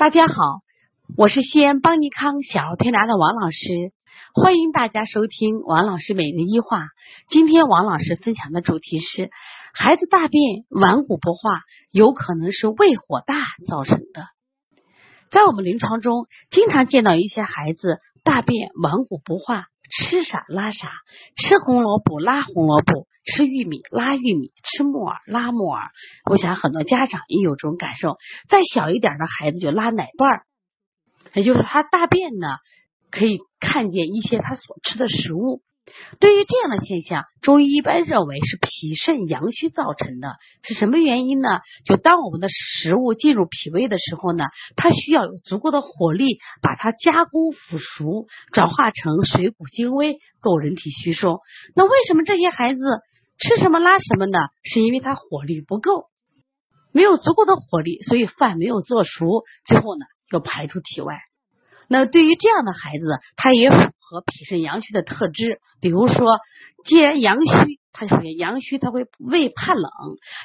大家好，我是西安邦尼康小儿推拿的王老师，欢迎大家收听王老师每日一话。今天王老师分享的主题是：孩子大便顽固不化，有可能是胃火大造成的。在我们临床中，经常见到一些孩子大便顽固不化，吃啥拉啥，吃红萝卜拉红萝卜。吃玉米拉玉米，吃木耳拉木耳。我想很多家长也有这种感受。再小一点的孩子就拉奶瓣儿，也就是他大便呢，可以看见一些他所吃的食物。对于这样的现象，中医一般认为是脾肾阳虚造成的。是什么原因呢？就当我们的食物进入脾胃的时候呢，它需要有足够的火力把它加工腐熟，转化成水谷精微，够人体吸收。那为什么这些孩子？吃什么拉什么呢？是因为他火力不够，没有足够的火力，所以饭没有做熟，最后呢又排出体外。那对于这样的孩子，他也和脾肾阳虚的特质。比如说，既然阳虚，他首先阳虚，他会胃怕冷；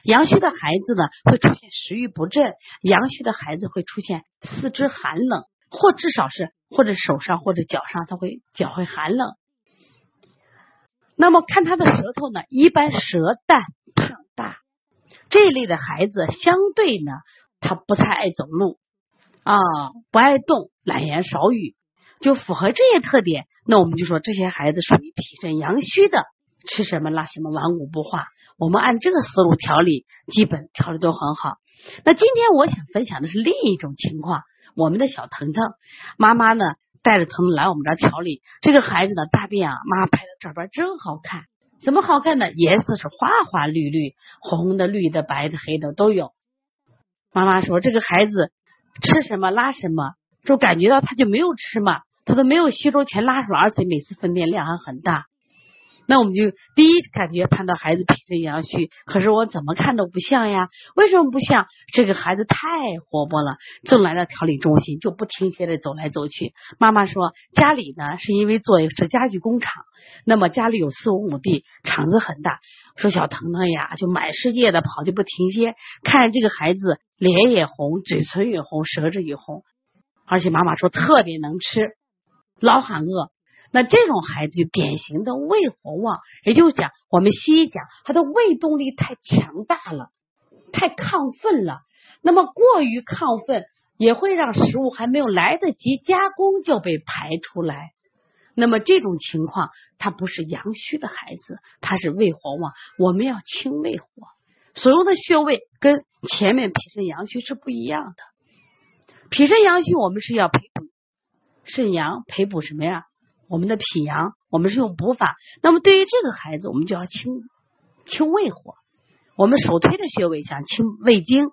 阳虚的孩子呢，会出现食欲不振；阳虚的孩子会出现四肢寒冷，或至少是或者手上或者脚上，他会脚会寒冷。那么看他的舌头呢，一般舌淡胖大，这一类的孩子相对呢，他不太爱走路啊，不爱动，懒言少语，就符合这些特点。那我们就说这些孩子属于脾肾阳虚的，吃什么拉什么，顽固不化。我们按这个思路调理，基本调理都很好。那今天我想分享的是另一种情况，我们的小腾腾妈妈呢。带着疼来我们这儿调理，这个孩子的大便啊，妈拍的照片真好看，怎么好看呢？颜色是花花绿绿，红的、绿的、白的、黑的都有。妈妈说这个孩子吃什么拉什么，就感觉到他就没有吃嘛，他都没有吸收全拉出来，而且每次粪便量还很大。那我们就第一感觉判断孩子脾肾阳虚，可是我怎么看都不像呀？为什么不像？这个孩子太活泼了，正来到调理中心就不停歇的走来走去。妈妈说家里呢是因为做是家具工厂，那么家里有四五亩地，厂子很大。说小腾腾呀，就满世界的跑，就不停歇。看这个孩子脸也红，嘴唇也红，舌质也红，而且妈妈说特别能吃，老喊饿。那这种孩子就典型的胃火旺，也就是讲我们西医讲他的胃动力太强大了，太亢奋了。那么过于亢奋也会让食物还没有来得及加工就被排出来。那么这种情况，他不是阳虚的孩子，他是胃火旺。我们要清胃火，所有的穴位跟前面脾肾阳虚是不一样的。脾肾阳虚，我们是要培补肾阳，培补什么呀？我们的脾阳，我们是用补法。那么对于这个孩子，我们就要清清胃火。我们首推的穴位像清胃经，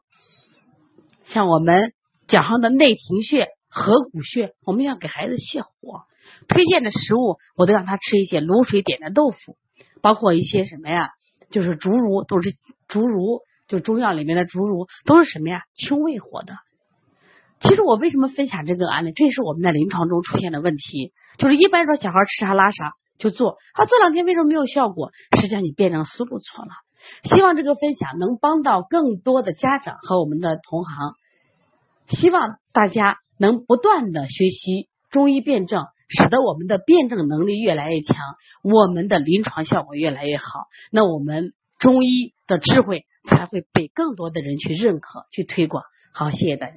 像我们脚上的内庭穴、合谷穴，我们要给孩子泻火。推荐的食物，我都让他吃一些卤水点的豆腐，包括一些什么呀？就是竹茹，都是竹茹，就中药里面的竹茹，都是什么呀？清胃火的。其实我为什么分享这个案例？这也是我们在临床中出现的问题。就是一般说小孩吃啥拉啥就做，他做两天为什么没有效果？实际上你辩证思路错了。希望这个分享能帮到更多的家长和我们的同行。希望大家能不断的学习中医辩证，使得我们的辩证能力越来越强，我们的临床效果越来越好。那我们中医的智慧才会被更多的人去认可、去推广。好，谢谢大家。